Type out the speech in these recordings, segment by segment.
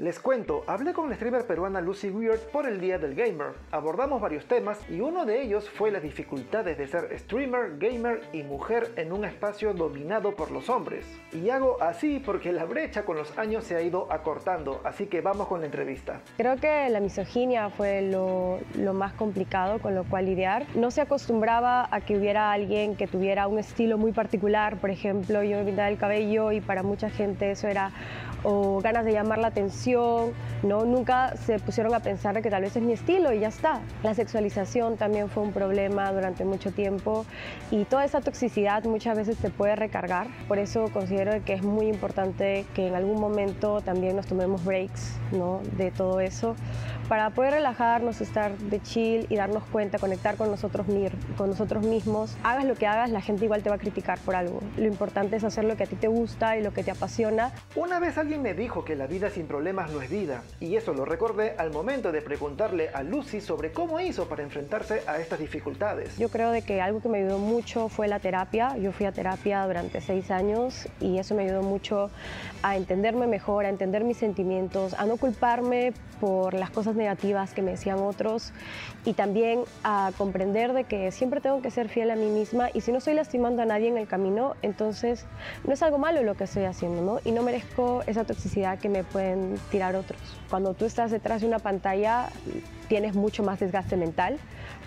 Les cuento, hablé con la streamer peruana Lucy Weird por el Día del Gamer. Abordamos varios temas y uno de ellos fue las dificultades de ser streamer, gamer y mujer en un espacio dominado por los hombres. Y hago así porque la brecha con los años se ha ido acortando, así que vamos con la entrevista. Creo que la misoginia fue lo, más complicado con lo cual lidiar. No se acostumbraba a que hubiera alguien que tuviera un estilo muy particular, por ejemplo, yo me pintaba el cabello y para mucha gente eso era ganas de llamar la atención, ¿no? Nunca se pusieron a pensar que tal vez es mi estilo y ya está. La sexualización también fue un problema durante mucho tiempo y toda esa toxicidad muchas veces te puede recargar. Por eso considero que es muy importante que en algún momento también nos tomemos breaks, ¿no? De todo eso para poder relajarnos, estar de chill y darnos cuenta, conectar con nosotros, con nosotros mismos. Hagas lo que hagas, la gente igual te va a criticar por algo. Lo importante es hacer lo que a ti te gusta y lo que te apasiona. Una vez alguien me dijo que la vida sin problemas no es vida, y eso lo recordé al momento de preguntarle a Lucy sobre cómo hizo para enfrentarse a estas dificultades. Yo creo de que algo que me ayudó mucho fue la terapia. Yo fui a terapia durante seis años y eso me ayudó mucho a entenderme mejor, a entender mis sentimientos, a no culparme por las cosas negativas que me decían otros y también a comprender de que siempre tengo que ser fiel a mí misma y si no estoy lastimando a nadie en el camino, entonces no es algo malo lo que estoy haciendo, ¿no? Y no merezco esa toxicidad que me pueden tirar otros. Cuando tú estás detrás de una pantalla tienes mucho más desgaste mental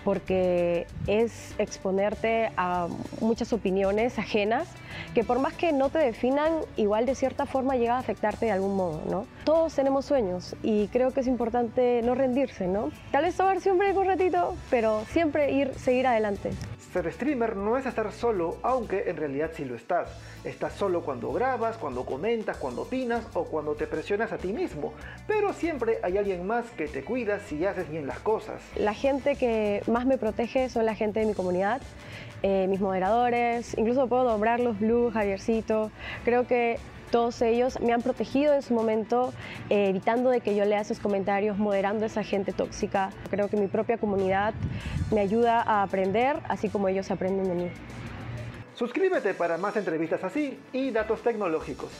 porque es exponerte a muchas opiniones ajenas que por más que no te definan, igual de cierta forma llega a afectarte de algún modo, ¿no? Todos tenemos sueños y creo que es importante no rendirse, ¿no? Tal vez tomarse un break un ratito, pero siempre ir, seguir adelante. Ser streamer no es estar solo, aunque en realidad sí lo estás. Estás solo cuando grabas, cuando comentas, cuando opinas o cuando te presionas a ti mismo. Pero siempre hay alguien más que te cuida si haces bien las cosas. La gente que más me protege son la gente de mi comunidad, eh, mis moderadores, incluso puedo nombrar los Blue, Javiercito. Creo que todos ellos me han protegido en su momento, eh, evitando de que yo lea esos comentarios, moderando a esa gente tóxica. Creo que mi propia comunidad me ayuda a aprender, así como ellos aprenden de mí. Suscríbete para más entrevistas así y datos tecnológicos.